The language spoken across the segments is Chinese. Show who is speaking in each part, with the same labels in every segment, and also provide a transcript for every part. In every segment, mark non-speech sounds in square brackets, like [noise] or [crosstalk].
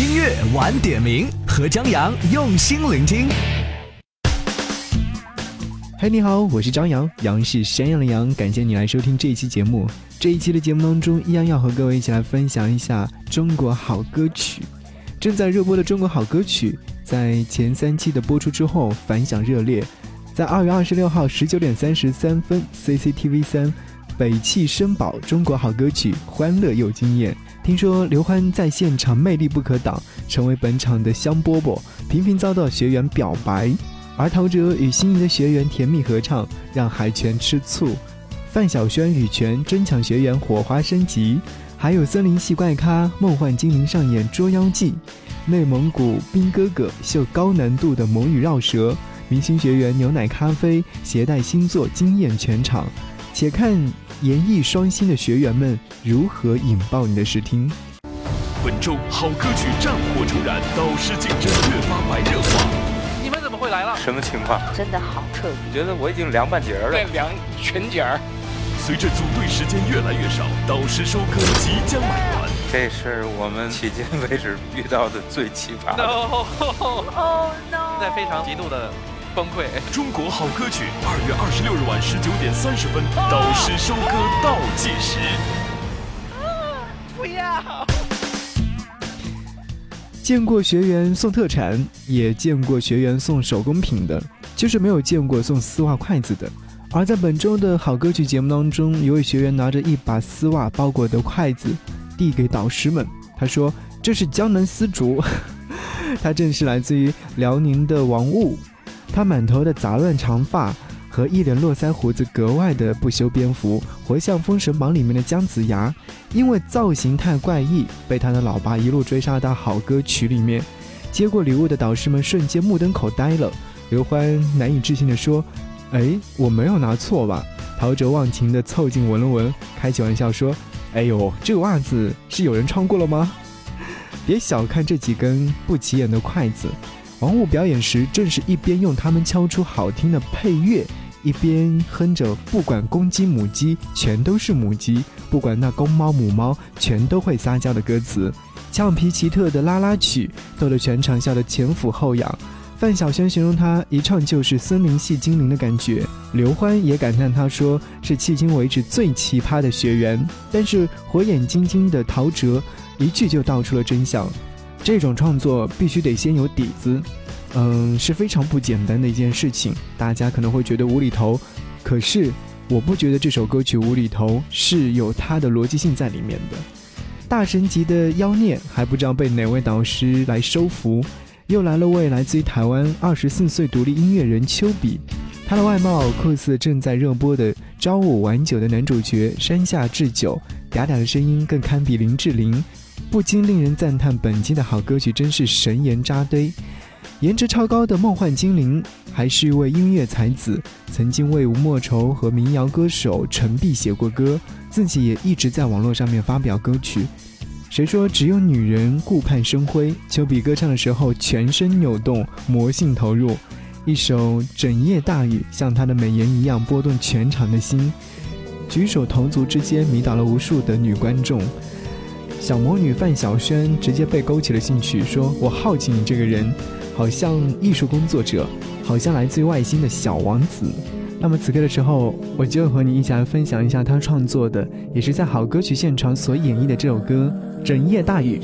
Speaker 1: 音乐晚点名，和张扬用心聆听。
Speaker 2: 嗨，你好，我是张扬，杨是山羊的羊，感谢你来收听这一期节目。这一期的节目当中，依然要和各位一起来分享一下中国好歌曲。正在热播的中国好歌曲，在前三期的播出之后反响热烈。在二月二十六号十九点三十三分，CCTV 三北汽绅宝中国好歌曲欢乐又惊艳。听说刘欢在现场魅力不可挡，成为本场的香饽饽，频频遭到学员表白。而陶喆与心仪的学员甜蜜合唱，让海泉吃醋；范晓萱、羽泉争抢学员火花升级；还有森林系怪咖梦幻精灵上演捉妖记；内蒙古兵哥哥秀高难度的魔语绕舌；明星学员牛奶咖啡携带星座惊艳全场。且看演艺双星的学员们如何引爆你的视听。
Speaker 3: 本周好歌曲战火重燃，导师竞争越发白热化。
Speaker 4: 你们怎么会来了，
Speaker 5: 什么情况？
Speaker 6: 真的好特别，
Speaker 5: 觉得我已经凉半截了。
Speaker 4: 对，凉全截儿。
Speaker 3: 随着组队时间越来越少，导师收割即将满完。
Speaker 5: 这是我们迄今为止遇到的最奇葩。
Speaker 4: No，哦 [laughs] no，在非常极度的崩溃。
Speaker 3: 中国好歌曲，二月二十六日晚十九点三十分，导师收割倒计时。
Speaker 4: 不要。
Speaker 2: 见过学员送特产，也见过学员送手工品的，就是没有见过送丝袜筷子的。而在本周的好歌曲节目当中，有位学员拿着一把丝袜包裹的筷子递给导师们，他说：“这是江南丝竹。” [laughs] 他正是来自于辽宁的王雾，他满头的杂乱长发。和一脸络腮胡子格外的不修边幅，活像《封神榜》里面的姜子牙。因为造型太怪异，被他的老爸一路追杀到好歌曲里面。接过礼物的导师们瞬间目瞪口呆了。刘欢难以置信地说：“哎，我没有拿错吧？”陶喆忘情地凑近闻了闻，开起玩笑说：“哎呦，这个袜子是有人穿过了吗？别小看这几根不起眼的筷子。”王雾表演时，正是一边用它们敲出好听的配乐。一边哼着“不管公鸡母鸡，全都是母鸡；不管那公猫母猫，全都会撒娇”的歌词，俏皮奇特的拉拉曲，逗得全场笑得前俯后仰。范晓萱形容他一唱就是森林系精灵的感觉，刘欢也感叹他说是迄今为止最奇葩的学员。但是火眼金睛的陶喆一句就道出了真相：这种创作必须得先有底子。嗯，是非常不简单的一件事情。大家可能会觉得无厘头，可是我不觉得这首歌曲无厘头，是有它的逻辑性在里面的。大神级的妖孽还不知道被哪位导师来收服，又来了位来自于台湾二十四岁独立音乐人丘比，他的外貌酷似正在热播的《朝五晚九》的男主角山下智久，嗲嗲的声音更堪比林志玲，不禁令人赞叹本期的好歌曲真是神颜扎堆。颜值超高的梦幻精灵，还是一位音乐才子，曾经为吴莫愁和民谣歌手陈碧写过歌，自己也一直在网络上面发表歌曲。谁说只有女人顾盼生辉？丘比歌唱的时候，全身扭动，魔性投入，一首《整夜大雨》像她的美颜一样拨动全场的心，举手投足之间迷倒了无数的女观众。小魔女范晓萱直接被勾起了兴趣，说：“我好奇你这个人。”好像艺术工作者，好像来自于外星的小王子。那么此刻的时候，我就和你一起来分享一下他创作的，也是在好歌曲现场所演绎的这首歌《整夜大雨》。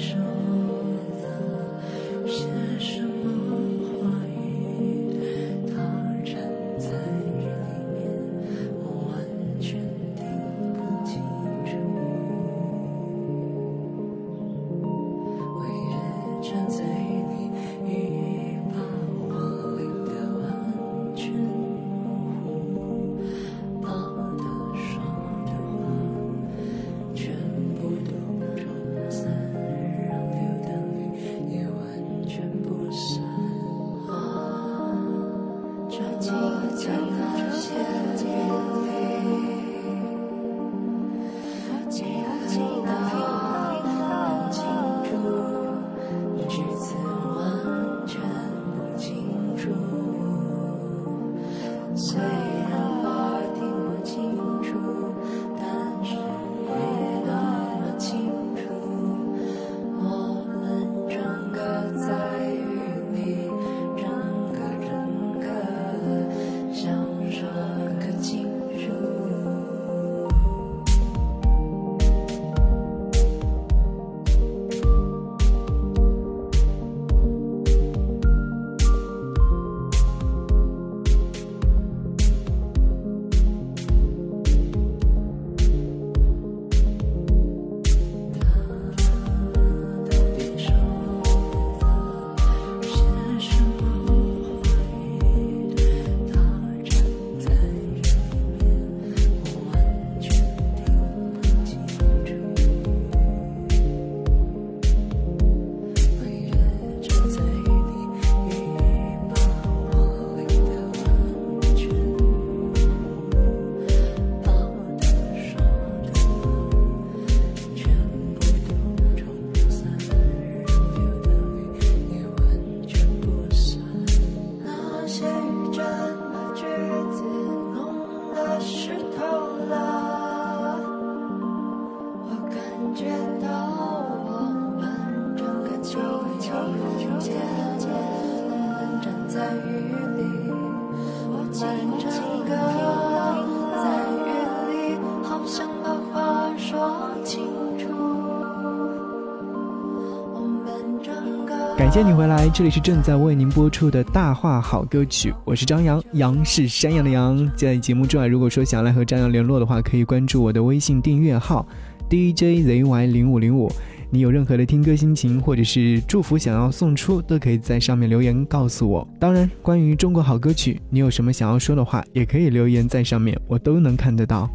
Speaker 2: 感谢你回来，这里是正在为您播出的大话好歌曲，我是张扬，杨是山羊的羊。在节目之外，如果说想来和张扬联络的话，可以关注我的微信订阅号 DJZY 零五零五。你有任何的听歌心情或者是祝福想要送出，都可以在上面留言告诉我。当然，关于中国好歌曲，你有什么想要说的话，也可以留言在上面，我都能看得到。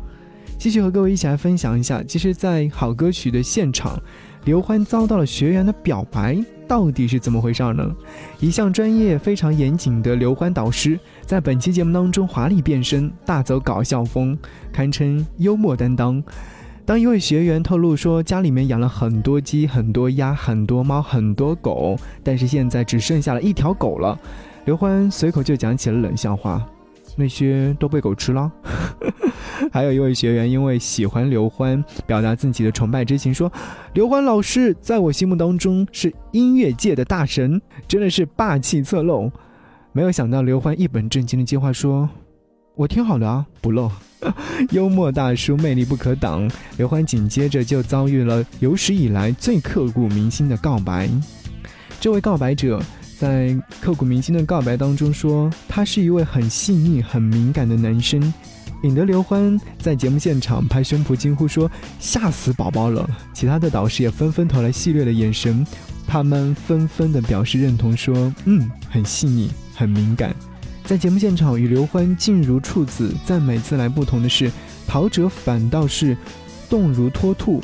Speaker 2: 继续和各位一起来分享一下，其实，在好歌曲的现场。刘欢遭到了学员的表白，到底是怎么回事呢？一向专业非常严谨的刘欢导师，在本期节目当中华丽变身，大走搞笑风，堪称幽默担当。当一位学员透露说，家里面养了很多鸡、很多鸭、很多猫、很多狗，但是现在只剩下了一条狗了，刘欢随口就讲起了冷笑话。那些都被狗吃了。还有一位学员因为喜欢刘欢，表达自己的崇拜之情，说：“刘欢老师在我心目当中是音乐界的大神，真的是霸气侧漏。”没有想到刘欢一本正经的接话说：“我听好了啊，不漏。[laughs] ”幽默大叔魅力不可挡，刘欢紧接着就遭遇了有史以来最刻骨铭心的告白。这位告白者。在刻骨铭心的告白当中说，他是一位很细腻、很敏感的男生，引得刘欢在节目现场拍胸脯惊呼说：“吓死宝宝了！”其他的导师也纷纷投来戏谑的眼神，他们纷纷的表示认同说：“嗯，很细腻，很敏感。”在节目现场与刘欢静如处子，赞美自来不同的是，陶喆反倒是动如脱兔，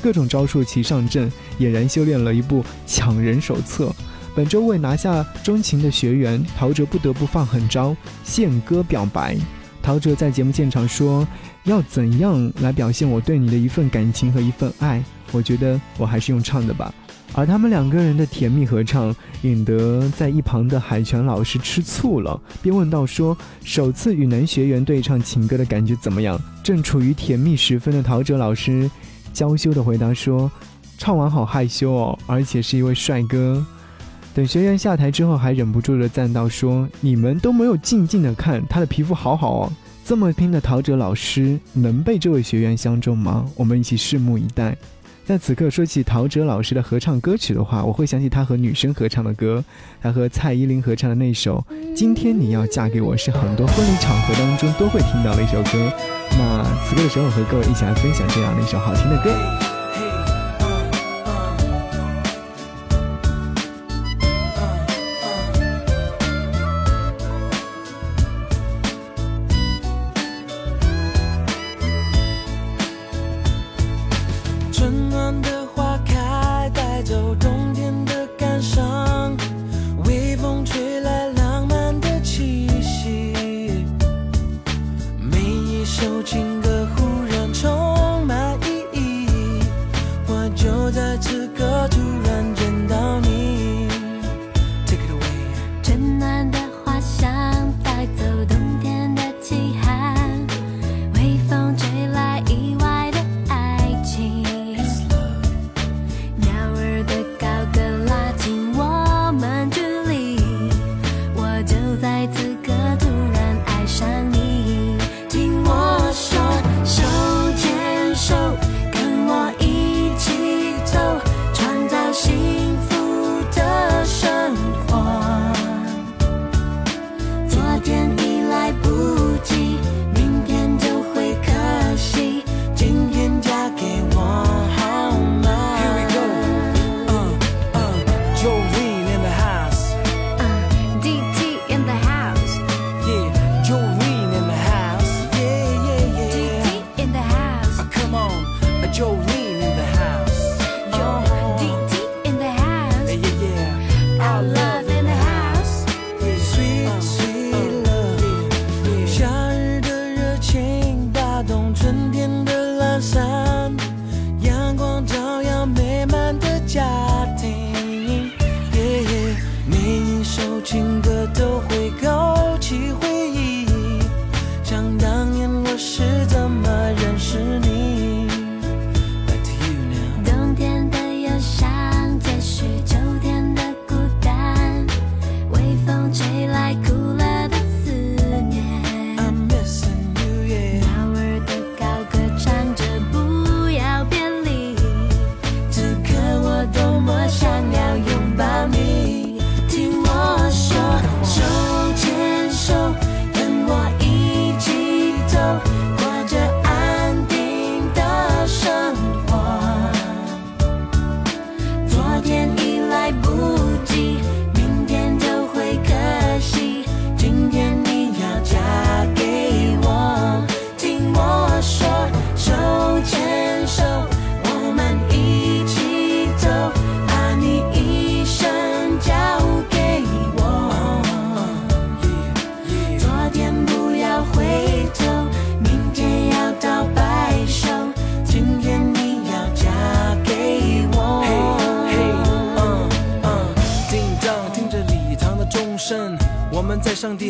Speaker 2: 各种招数齐上阵，俨然修炼了一部抢人手册。本周为拿下钟情的学员，陶喆不得不放狠招，献歌表白。陶喆在节目现场说：“要怎样来表现我对你的一份感情和一份爱？我觉得我还是用唱的吧。”而他们两个人的甜蜜合唱，引得在一旁的海泉老师吃醋了，便问道：“说首次与男学员对唱情歌的感觉怎么样？”正处于甜蜜时分的陶喆老师娇羞的回答说：“唱完好害羞哦，而且是一位帅哥。”等学员下台之后，还忍不住的赞道说：“你们都没有静静的看他的皮肤好好哦，这么拼的陶喆老师能被这位学员相中吗？我们一起拭目以待。”在此刻说起陶喆老师的合唱歌曲的话，我会想起他和女生合唱的歌，他和蔡依林合唱的那首《今天你要嫁给我》，是很多婚礼场合当中都会听到的一首歌。那此刻的时候，和各位一起来分享这样的一首好听的歌。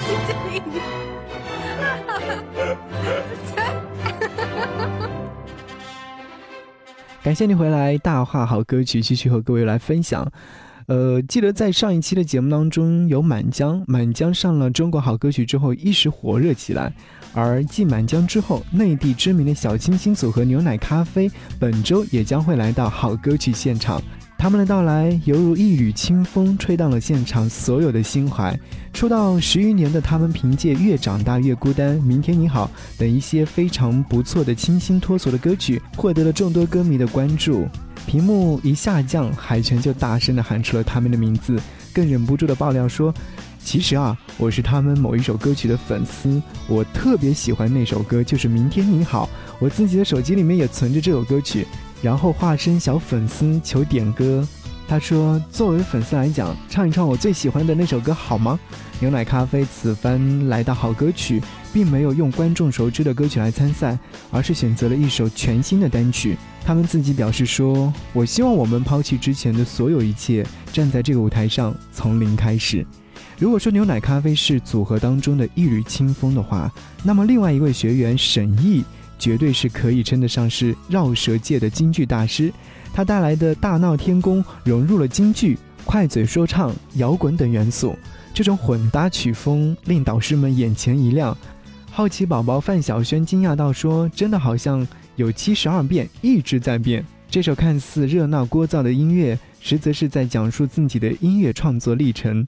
Speaker 7: [laughs]
Speaker 2: 感谢你回来，大话好歌曲继续和各位来分享。呃，记得在上一期的节目当中，有满江，满江上了中国好歌曲之后一时火热起来。而继满江之后，内地知名的小清新组合牛奶咖啡本周也将会来到好歌曲现场。他们的到来犹如一缕清风，吹荡了现场所有的心怀。出道十余年的他们，凭借《越长大越孤单》《明天你好》等一些非常不错的清新脱俗的歌曲，获得了众多歌迷的关注。屏幕一下降，海泉就大声地喊出了他们的名字，更忍不住地爆料说：“其实啊，我是他们某一首歌曲的粉丝，我特别喜欢那首歌，就是《明天你好》，我自己的手机里面也存着这首歌曲。”然后化身小粉丝求点歌，他说：“作为粉丝来讲，唱一唱我最喜欢的那首歌好吗？”牛奶咖啡此番来到好歌曲，并没有用观众熟知的歌曲来参赛，而是选择了一首全新的单曲。他们自己表示说：“我希望我们抛弃之前的所有一切，站在这个舞台上从零开始。”如果说牛奶咖啡是组合当中的一缕清风的话，那么另外一位学员沈毅。绝对是可以称得上是绕舌界的京剧大师，他带来的大闹天宫融入了京剧、快嘴说唱、摇滚等元素，这种混搭曲风令导师们眼前一亮。好奇宝宝范晓萱惊讶到说：“真的好像有七十二变，一直在变。”这首看似热闹聒噪的音乐，实则是在讲述自己的音乐创作历程。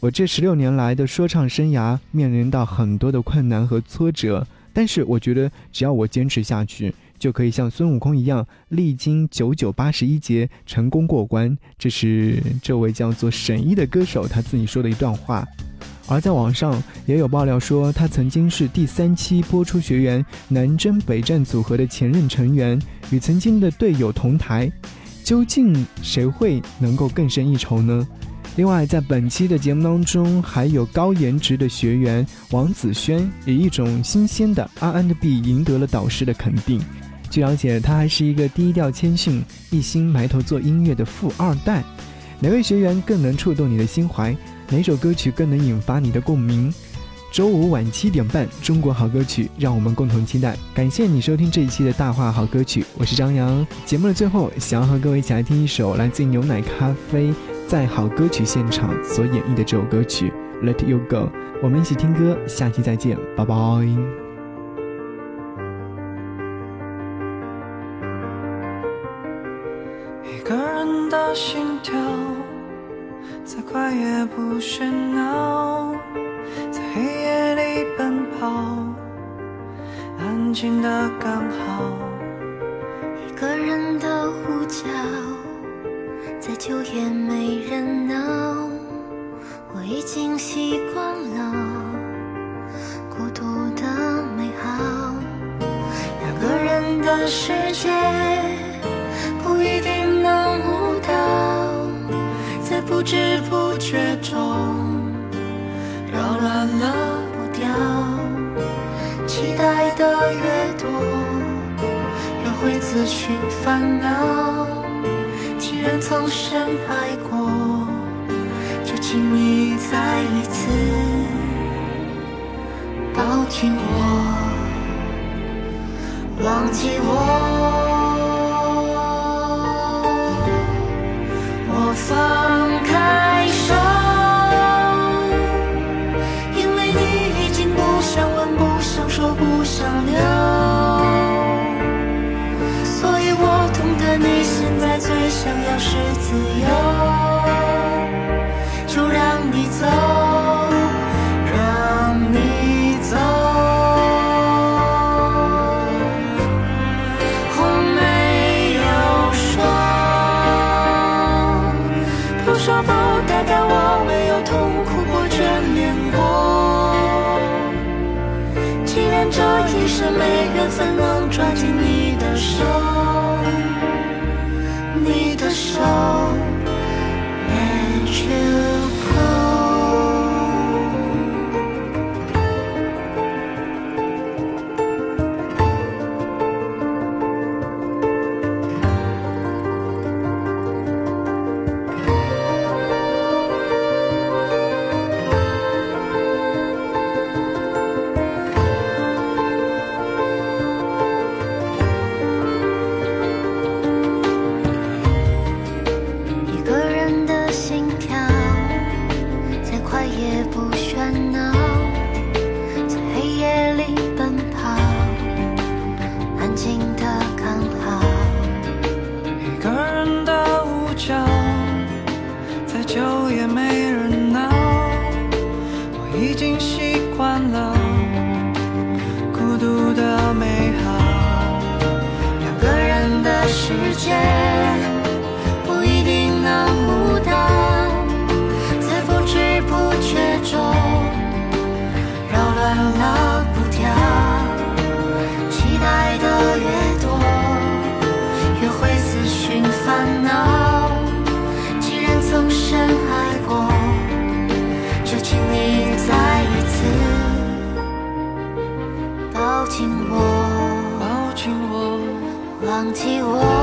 Speaker 2: 我这十六年来的说唱生涯，面临到很多的困难和挫折。但是我觉得，只要我坚持下去，就可以像孙悟空一样，历经九九八十一劫，成功过关。这是这位叫做沈一的歌手他自己说的一段话。而在网上也有爆料说，他曾经是第三期播出学员南征北战组合的前任成员，与曾经的队友同台。究竟谁会能够更胜一筹呢？另外，在本期的节目当中，还有高颜值的学员王子轩，以一种新鲜的 R&B 赢得了导师的肯定。据了解，他还是一个低调谦逊、一心埋头做音乐的富二代。哪位学员更能触动你的心怀？哪首歌曲更能引发你的共鸣？周五晚七点半，中国好歌曲，让我们共同期待。感谢你收听这一期的大话好歌曲，我是张扬。节目的最后，想要和各位一起来听一首来自牛奶咖啡。在好歌曲现场所演绎的这首歌曲《Let You Go》，我们一起听歌，下期再见，拜拜。
Speaker 8: 一个人的心跳，再快也不喧闹，在黑夜里奔跑，安静的刚好。
Speaker 9: 一个人的呼叫。再久也没人闹，我已经习惯了孤独的美好。
Speaker 8: 两个人的世界不一定能舞蹈，在不知不觉中扰乱了步调。期待的越多，越会自寻烦恼。既然曾深爱过，就请你再一次抱紧我，忘记我。我。放弃我。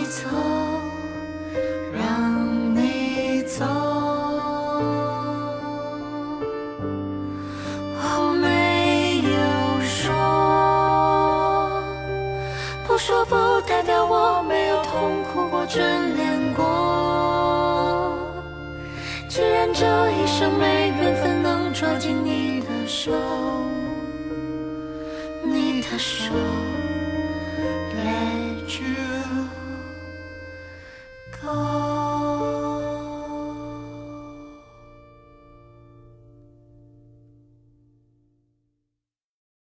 Speaker 8: 你走
Speaker 6: 让你走。
Speaker 8: 我没有说不说不代表我没有痛哭过眷恋过。既然这一生没缘分能抓紧你的手你的手。